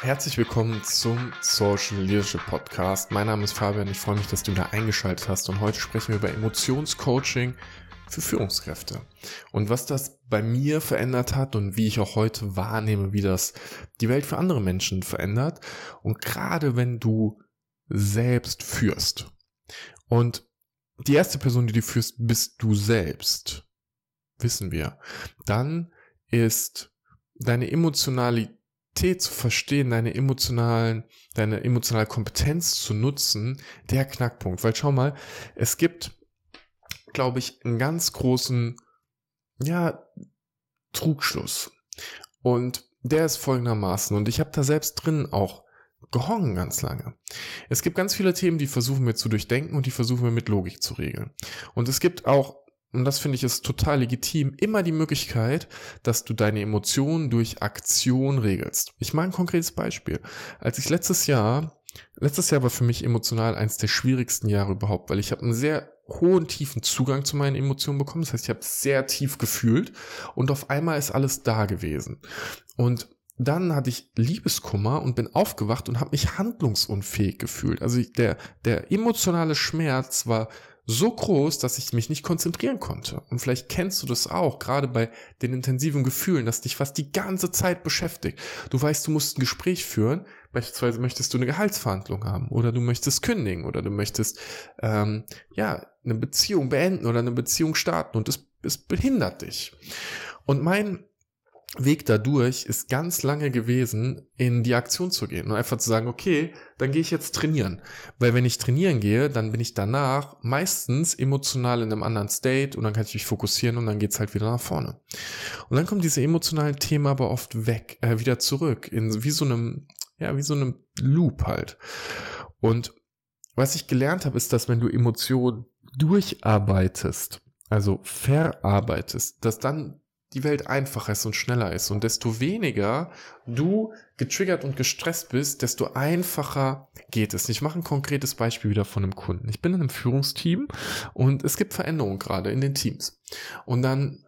Herzlich willkommen zum Social Leadership Podcast. Mein Name ist Fabian. Ich freue mich, dass du da eingeschaltet hast. Und heute sprechen wir über Emotionscoaching für Führungskräfte. Und was das bei mir verändert hat und wie ich auch heute wahrnehme, wie das die Welt für andere Menschen verändert. Und gerade wenn du selbst führst. Und die erste Person, die du führst, bist du selbst. Wissen wir. Dann ist deine Emotionalität zu verstehen, deine emotionalen, deine emotionale Kompetenz zu nutzen, der Knackpunkt. Weil schau mal, es gibt, glaube ich, einen ganz großen, ja, Trugschluss. Und der ist folgendermaßen, und ich habe da selbst drin auch gehongen ganz lange. Es gibt ganz viele Themen, die versuchen wir zu durchdenken und die versuchen wir mit Logik zu regeln. Und es gibt auch und das finde ich ist total legitim, immer die Möglichkeit, dass du deine Emotionen durch Aktion regelst. Ich mache ein konkretes Beispiel. Als ich letztes Jahr, letztes Jahr war für mich emotional eines der schwierigsten Jahre überhaupt, weil ich habe einen sehr hohen, tiefen Zugang zu meinen Emotionen bekommen. Das heißt, ich habe sehr tief gefühlt und auf einmal ist alles da gewesen. Und dann hatte ich Liebeskummer und bin aufgewacht und habe mich handlungsunfähig gefühlt. Also der, der emotionale Schmerz war so groß, dass ich mich nicht konzentrieren konnte. Und vielleicht kennst du das auch, gerade bei den intensiven Gefühlen, dass dich fast die ganze Zeit beschäftigt. Du weißt, du musst ein Gespräch führen, beispielsweise möchtest du eine Gehaltsverhandlung haben oder du möchtest kündigen oder du möchtest ähm, ja eine Beziehung beenden oder eine Beziehung starten und es, es behindert dich. Und mein Weg dadurch ist ganz lange gewesen, in die Aktion zu gehen und einfach zu sagen, okay, dann gehe ich jetzt trainieren. Weil wenn ich trainieren gehe, dann bin ich danach meistens emotional in einem anderen State und dann kann ich mich fokussieren und dann geht's halt wieder nach vorne. Und dann kommt diese emotionalen Themen aber oft weg, äh, wieder zurück, in wie so einem, ja, wie so einem Loop halt. Und was ich gelernt habe, ist, dass wenn du Emotionen durcharbeitest, also verarbeitest, dass dann die Welt einfacher ist und schneller ist. Und desto weniger du getriggert und gestresst bist, desto einfacher geht es. Ich mache ein konkretes Beispiel wieder von einem Kunden. Ich bin in einem Führungsteam und es gibt Veränderungen gerade in den Teams. Und dann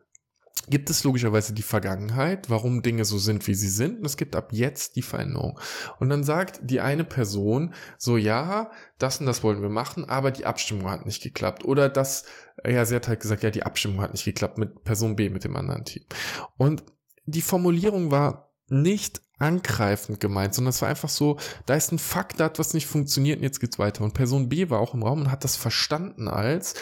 gibt es logischerweise die Vergangenheit, warum Dinge so sind, wie sie sind. Und es gibt ab jetzt die Veränderung. Und dann sagt die eine Person so, ja, das und das wollen wir machen, aber die Abstimmung hat nicht geklappt. Oder das, ja, sie hat halt gesagt, ja, die Abstimmung hat nicht geklappt mit Person B, mit dem anderen Team. Und die Formulierung war nicht angreifend gemeint, sondern es war einfach so, da ist ein Fakt, da hat was nicht funktioniert und jetzt geht's weiter. Und Person B war auch im Raum und hat das verstanden als,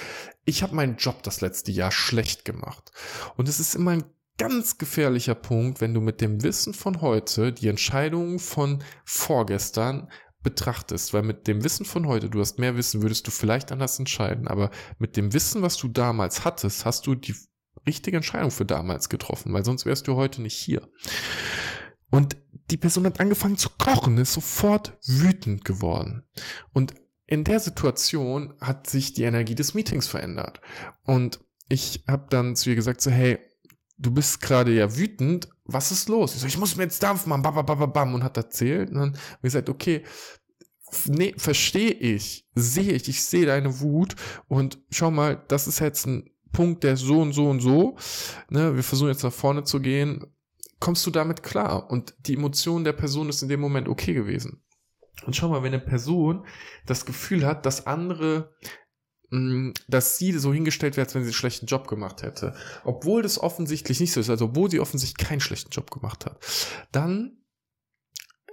ich habe meinen Job das letzte Jahr schlecht gemacht. Und es ist immer ein ganz gefährlicher Punkt, wenn du mit dem Wissen von heute die Entscheidungen von vorgestern betrachtest, weil mit dem Wissen von heute, du hast mehr Wissen, würdest du vielleicht anders entscheiden, aber mit dem Wissen, was du damals hattest, hast du die richtige Entscheidung für damals getroffen, weil sonst wärst du heute nicht hier. Und die Person hat angefangen zu kochen, ist sofort wütend geworden. Und in der Situation hat sich die Energie des Meetings verändert. Und ich habe dann zu ihr gesagt, so, hey, du bist gerade ja wütend, was ist los? Ich so, ich muss mir jetzt Dampf machen, bam, bam, bam, bam, und hat erzählt. Und dann habe ich gesagt, okay, nee, verstehe ich, sehe ich, ich sehe deine Wut und schau mal, das ist jetzt ein Punkt, der so und so und so. Ne, wir versuchen jetzt nach vorne zu gehen kommst du damit klar? Und die Emotion der Person ist in dem Moment okay gewesen. Und schau mal, wenn eine Person das Gefühl hat, dass andere, mm, dass sie so hingestellt wird, als wenn sie einen schlechten Job gemacht hätte, obwohl das offensichtlich nicht so ist, also obwohl sie offensichtlich keinen schlechten Job gemacht hat, dann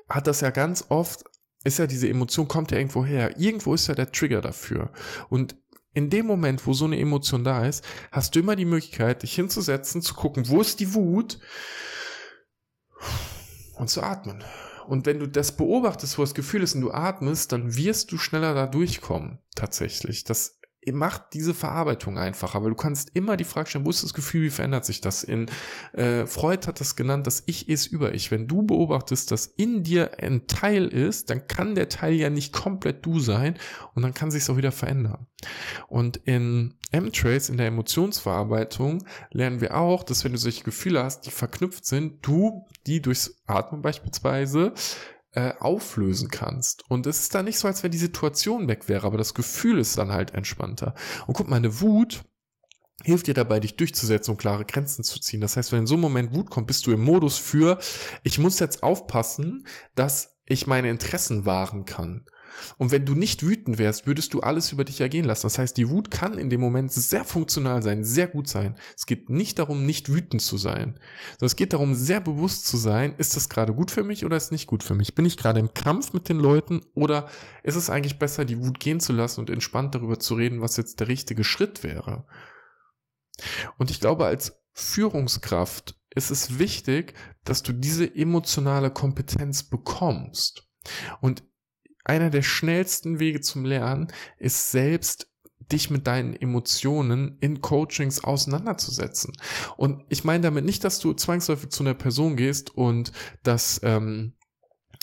hat das ja ganz oft, ist ja diese Emotion, kommt ja irgendwo her. Irgendwo ist ja der Trigger dafür. Und in dem Moment, wo so eine Emotion da ist, hast du immer die Möglichkeit, dich hinzusetzen, zu gucken, wo ist die Wut und zu atmen. Und wenn du das beobachtest, wo das Gefühl ist und du atmest, dann wirst du schneller da durchkommen, tatsächlich. Das macht diese Verarbeitung einfacher, weil du kannst immer die Frage stellen, wo ist das Gefühl, wie verändert sich das? In äh, Freud hat das genannt, das Ich ist über Ich. Wenn du beobachtest, dass in dir ein Teil ist, dann kann der Teil ja nicht komplett du sein und dann kann sich auch wieder verändern. Und in M-Trace, in der Emotionsverarbeitung, lernen wir auch, dass wenn du solche Gefühle hast, die verknüpft sind, du die durchs Atmen beispielsweise äh, auflösen kannst. Und es ist dann nicht so, als wenn die Situation weg wäre, aber das Gefühl ist dann halt entspannter. Und guck mal, eine Wut hilft dir dabei, dich durchzusetzen und klare Grenzen zu ziehen. Das heißt, wenn in so einem Moment Wut kommt, bist du im Modus für, ich muss jetzt aufpassen, dass ich meine Interessen wahren kann. Und wenn du nicht wütend wärst, würdest du alles über dich ergehen lassen. Das heißt, die Wut kann in dem Moment sehr funktional sein, sehr gut sein. Es geht nicht darum, nicht wütend zu sein, sondern es geht darum, sehr bewusst zu sein, ist das gerade gut für mich oder ist nicht gut für mich? Bin ich gerade im Kampf mit den Leuten oder ist es eigentlich besser, die Wut gehen zu lassen und entspannt darüber zu reden, was jetzt der richtige Schritt wäre? Und ich glaube, als Führungskraft ist es wichtig, dass du diese emotionale Kompetenz bekommst. Und einer der schnellsten Wege zum Lernen ist selbst dich mit deinen Emotionen in Coachings auseinanderzusetzen. Und ich meine damit nicht, dass du zwangsläufig zu einer Person gehst und das ähm,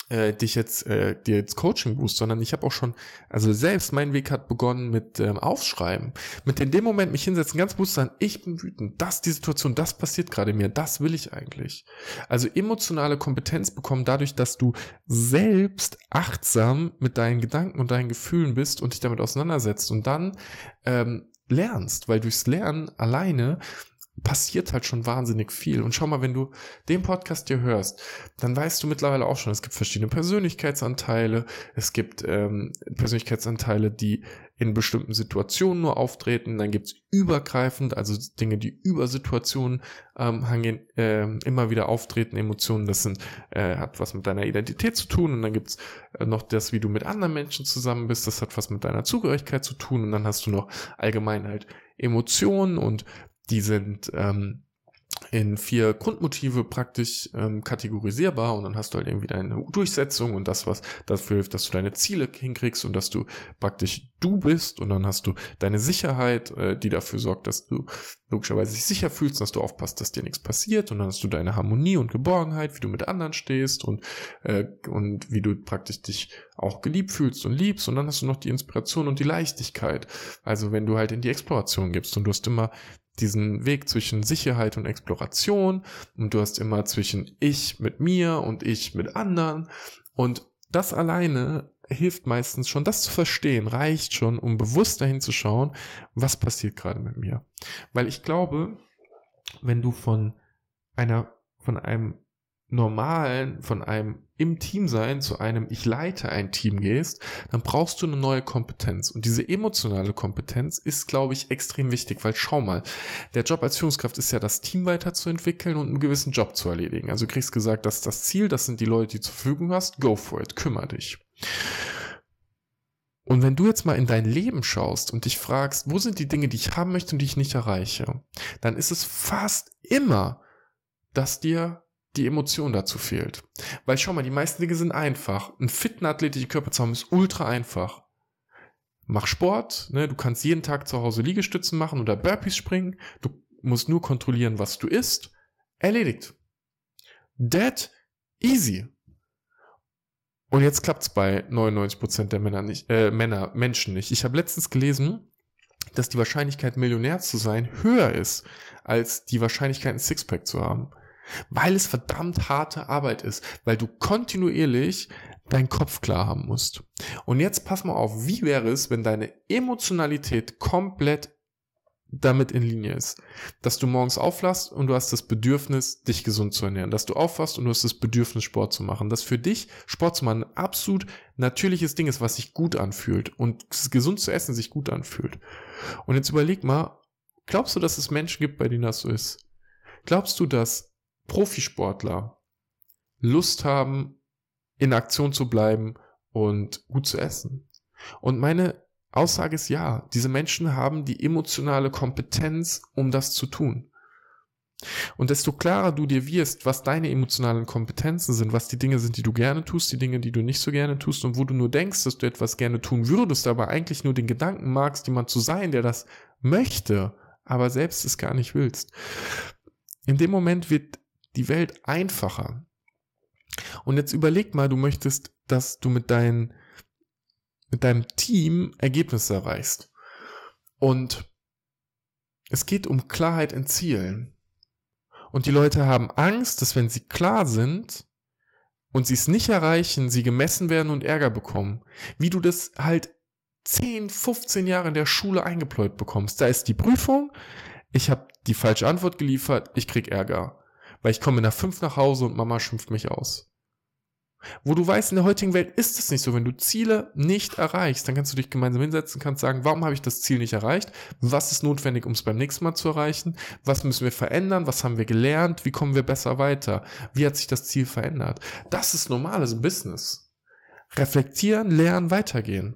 äh, dich jetzt äh, dir jetzt Coaching boost, sondern ich habe auch schon, also selbst mein Weg hat begonnen mit ähm, Aufschreiben, mit in dem Moment mich hinsetzen, ganz bewusst sein, ich bin wütend, das die Situation, das passiert gerade mir, das will ich eigentlich. Also emotionale Kompetenz bekommen dadurch, dass du selbst achtsam mit deinen Gedanken und deinen Gefühlen bist und dich damit auseinandersetzt und dann ähm, lernst, weil durchs Lernen alleine passiert halt schon wahnsinnig viel. Und schau mal, wenn du den Podcast dir hörst, dann weißt du mittlerweile auch schon, es gibt verschiedene Persönlichkeitsanteile, es gibt ähm, Persönlichkeitsanteile, die in bestimmten Situationen nur auftreten, dann gibt's übergreifend, also Dinge, die über Situationen ähm, hangen, äh, immer wieder auftreten, Emotionen, das sind, äh, hat was mit deiner Identität zu tun und dann gibt's äh, noch das, wie du mit anderen Menschen zusammen bist, das hat was mit deiner Zugehörigkeit zu tun und dann hast du noch allgemein halt Emotionen und die sind ähm, in vier Grundmotive praktisch ähm, kategorisierbar und dann hast du halt irgendwie deine Durchsetzung und das, was dafür hilft, dass du deine Ziele hinkriegst und dass du praktisch du bist und dann hast du deine Sicherheit, äh, die dafür sorgt, dass du logischerweise dich sicher fühlst, dass du aufpasst, dass dir nichts passiert und dann hast du deine Harmonie und Geborgenheit, wie du mit anderen stehst und, äh, und wie du praktisch dich auch geliebt fühlst und liebst und dann hast du noch die Inspiration und die Leichtigkeit. Also wenn du halt in die Exploration gibst und du hast immer diesen Weg zwischen Sicherheit und Exploration und du hast immer zwischen ich mit mir und ich mit anderen und das alleine hilft meistens schon, das zu verstehen, reicht schon, um bewusst dahin zu schauen, was passiert gerade mit mir. Weil ich glaube, wenn du von einer, von einem normalen, von einem im Team sein zu einem ich leite ein Team gehst, dann brauchst du eine neue Kompetenz. Und diese emotionale Kompetenz ist, glaube ich, extrem wichtig, weil schau mal, der Job als Führungskraft ist ja das Team weiterzuentwickeln und einen gewissen Job zu erledigen. Also du kriegst gesagt, das ist das Ziel, das sind die Leute, die zur Verfügung hast, go for it, kümmere dich. Und wenn du jetzt mal in dein Leben schaust und dich fragst, wo sind die Dinge, die ich haben möchte und die ich nicht erreiche, dann ist es fast immer, dass dir die Emotion dazu fehlt. Weil schau mal, die meisten Dinge sind einfach. Ein fitten athletischen Körper zu haben ist ultra einfach. Mach Sport, ne, du kannst jeden Tag zu Hause Liegestützen machen oder Burpees springen. Du musst nur kontrollieren, was du isst. Erledigt. Dead easy. Und jetzt klappt's bei 99% der Männer nicht, äh, Männer, Menschen nicht. Ich habe letztens gelesen, dass die Wahrscheinlichkeit, Millionär zu sein, höher ist, als die Wahrscheinlichkeit, ein Sixpack zu haben. Weil es verdammt harte Arbeit ist, weil du kontinuierlich deinen Kopf klar haben musst. Und jetzt pass mal auf, wie wäre es, wenn deine Emotionalität komplett damit in Linie ist. Dass du morgens auflachst und du hast das Bedürfnis, dich gesund zu ernähren. Dass du aufwachst und du hast das Bedürfnis, Sport zu machen. Dass für dich Sport zu machen ein absolut natürliches Ding ist, was sich gut anfühlt. Und gesund zu essen sich gut anfühlt. Und jetzt überleg mal, glaubst du, dass es Menschen gibt, bei denen das so ist? Glaubst du, dass Profisportler Lust haben, in Aktion zu bleiben und gut zu essen. Und meine Aussage ist ja, diese Menschen haben die emotionale Kompetenz, um das zu tun. Und desto klarer du dir wirst, was deine emotionalen Kompetenzen sind, was die Dinge sind, die du gerne tust, die Dinge, die du nicht so gerne tust und wo du nur denkst, dass du etwas gerne tun würdest, aber eigentlich nur den Gedanken magst, jemand zu sein, der das möchte, aber selbst es gar nicht willst. In dem Moment wird die Welt einfacher. Und jetzt überleg mal, du möchtest, dass du mit, dein, mit deinem Team Ergebnisse erreichst. Und es geht um Klarheit in Zielen. Und die Leute haben Angst, dass wenn sie klar sind und sie es nicht erreichen, sie gemessen werden und Ärger bekommen. Wie du das halt 10, 15 Jahre in der Schule eingepläut bekommst. Da ist die Prüfung, ich habe die falsche Antwort geliefert, ich krieg Ärger. Weil ich komme der 5 nach Hause und Mama schimpft mich aus. Wo du weißt, in der heutigen Welt ist es nicht so. Wenn du Ziele nicht erreichst, dann kannst du dich gemeinsam hinsetzen, kannst sagen, warum habe ich das Ziel nicht erreicht? Was ist notwendig, um es beim nächsten Mal zu erreichen? Was müssen wir verändern? Was haben wir gelernt? Wie kommen wir besser weiter? Wie hat sich das Ziel verändert? Das ist normales Business. Reflektieren, lernen, weitergehen.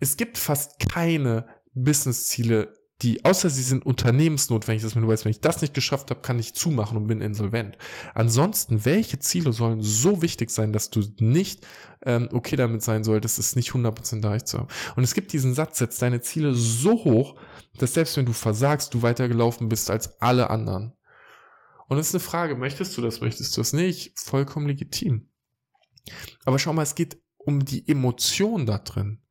Es gibt fast keine Business-Ziele, die, außer sie sind unternehmensnotwendig, dass man weiß, wenn ich das nicht geschafft habe, kann ich zumachen und bin insolvent. Ansonsten, welche Ziele sollen so wichtig sein, dass du nicht ähm, okay damit sein solltest, es nicht 100% erreicht zu haben? Und es gibt diesen Satz, setz deine Ziele so hoch, dass selbst wenn du versagst, du weitergelaufen bist als alle anderen. Und das ist eine Frage, möchtest du das, möchtest du das nicht? Vollkommen legitim. Aber schau mal, es geht um die Emotion da drin.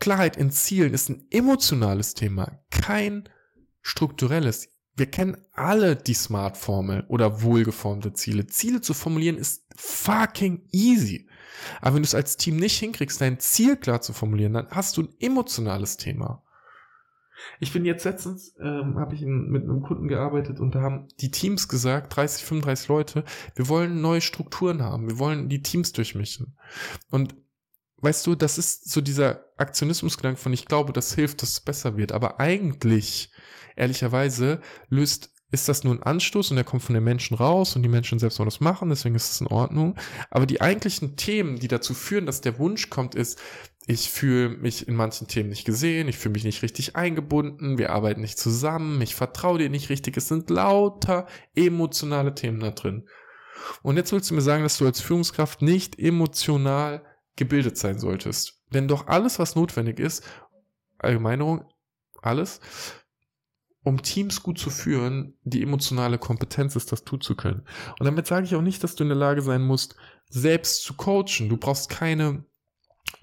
Klarheit in Zielen ist ein emotionales Thema, kein strukturelles. Wir kennen alle die Smart-Formel oder wohlgeformte Ziele. Ziele zu formulieren ist fucking easy. Aber wenn du es als Team nicht hinkriegst, dein Ziel klar zu formulieren, dann hast du ein emotionales Thema. Ich bin jetzt letztens, ähm, habe ich in, mit einem Kunden gearbeitet und da haben die Teams gesagt, 30, 35 Leute, wir wollen neue Strukturen haben, wir wollen die Teams durchmischen. Und weißt du, das ist so dieser Aktionismusgedanke von, ich glaube, das hilft, dass es besser wird. Aber eigentlich, ehrlicherweise, löst, ist das nur ein Anstoß und der kommt von den Menschen raus und die Menschen selbst wollen das machen, deswegen ist es in Ordnung. Aber die eigentlichen Themen, die dazu führen, dass der Wunsch kommt, ist, ich fühle mich in manchen Themen nicht gesehen, ich fühle mich nicht richtig eingebunden, wir arbeiten nicht zusammen, ich vertraue dir nicht richtig. Es sind lauter emotionale Themen da drin. Und jetzt willst du mir sagen, dass du als Führungskraft nicht emotional gebildet sein solltest. Denn doch alles, was notwendig ist, Allgemeinerung, alles, um Teams gut zu führen, die emotionale Kompetenz ist, das tun zu können. Und damit sage ich auch nicht, dass du in der Lage sein musst, selbst zu coachen. Du brauchst keine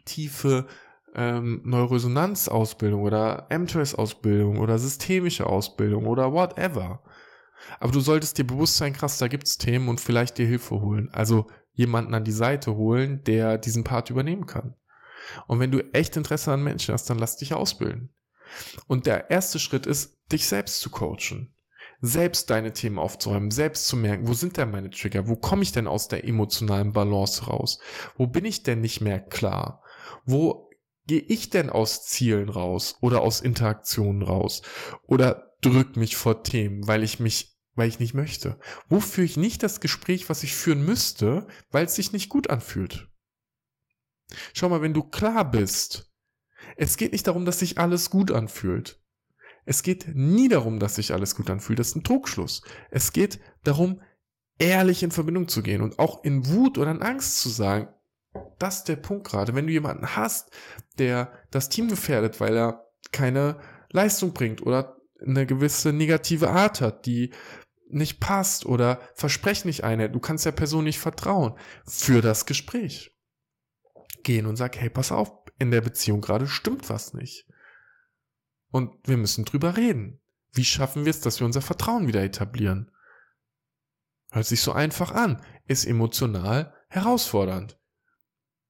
tiefe ähm, Neuroresonanzausbildung oder MTOS-Ausbildung oder systemische Ausbildung oder whatever. Aber du solltest dir bewusst sein, krass, da gibt's Themen und vielleicht dir Hilfe holen. Also jemanden an die Seite holen, der diesen Part übernehmen kann. Und wenn du echt Interesse an Menschen hast, dann lass dich ausbilden. Und der erste Schritt ist, dich selbst zu coachen. Selbst deine Themen aufzuräumen, selbst zu merken, wo sind denn meine Trigger? Wo komme ich denn aus der emotionalen Balance raus? Wo bin ich denn nicht mehr klar? Wo gehe ich denn aus Zielen raus oder aus Interaktionen raus? Oder drück mich vor Themen, weil ich mich weil ich nicht möchte? Wo führe ich nicht das Gespräch, was ich führen müsste, weil es sich nicht gut anfühlt? Schau mal, wenn du klar bist, es geht nicht darum, dass sich alles gut anfühlt. Es geht nie darum, dass sich alles gut anfühlt. Das ist ein Trugschluss. Es geht darum, ehrlich in Verbindung zu gehen und auch in Wut oder in Angst zu sagen, das ist der Punkt gerade. Wenn du jemanden hast, der das Team gefährdet, weil er keine Leistung bringt oder eine gewisse negative Art hat, die nicht passt oder Versprechen nicht einhält, du kannst der Person nicht vertrauen, für das Gespräch. Gehen und sag, hey, pass auf, in der Beziehung gerade stimmt was nicht. Und wir müssen drüber reden. Wie schaffen wir es, dass wir unser Vertrauen wieder etablieren? Hört sich so einfach an, ist emotional herausfordernd.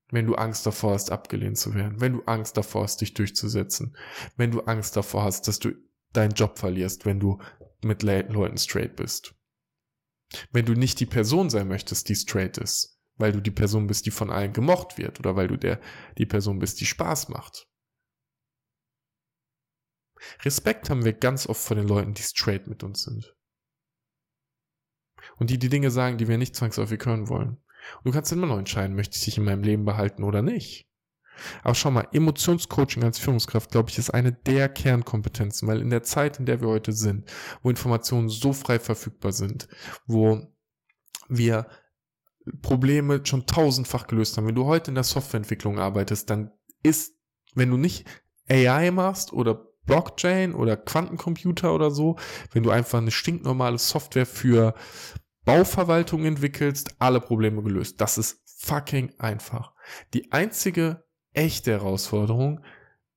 Wenn du Angst davor hast, abgelehnt zu werden, wenn du Angst davor hast, dich durchzusetzen, wenn du Angst davor hast, dass du deinen Job verlierst, wenn du mit Leuten straight bist. Wenn du nicht die Person sein möchtest, die straight ist, weil du die Person bist, die von allen gemocht wird oder weil du der, die Person bist, die Spaß macht. Respekt haben wir ganz oft vor den Leuten, die straight mit uns sind. Und die die Dinge sagen, die wir nicht zwangsläufig hören wollen. Und du kannst immer noch entscheiden, möchte ich dich in meinem Leben behalten oder nicht. Aber schau mal, Emotionscoaching als Führungskraft, glaube ich, ist eine der Kernkompetenzen, weil in der Zeit, in der wir heute sind, wo Informationen so frei verfügbar sind, wo wir Probleme schon tausendfach gelöst haben. Wenn du heute in der Softwareentwicklung arbeitest, dann ist, wenn du nicht AI machst oder Blockchain oder Quantencomputer oder so, wenn du einfach eine stinknormale Software für Bauverwaltung entwickelst, alle Probleme gelöst. Das ist fucking einfach. Die einzige echte Herausforderung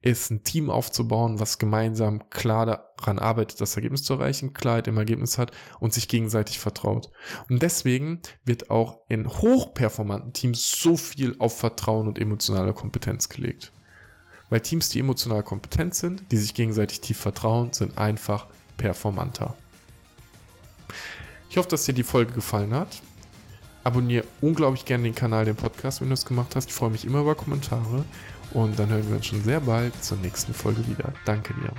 ist, ein Team aufzubauen, was gemeinsam klar daran arbeitet, das Ergebnis zu erreichen, Klarheit im Ergebnis hat und sich gegenseitig vertraut. Und deswegen wird auch in hochperformanten Teams so viel auf Vertrauen und emotionale Kompetenz gelegt. Weil Teams, die emotional kompetent sind, die sich gegenseitig tief vertrauen, sind einfach performanter. Ich hoffe, dass dir die Folge gefallen hat. Abonniere unglaublich gerne den Kanal, den Podcast, wenn du es gemacht hast. Ich freue mich immer über Kommentare. Und dann hören wir uns schon sehr bald zur nächsten Folge wieder. Danke dir.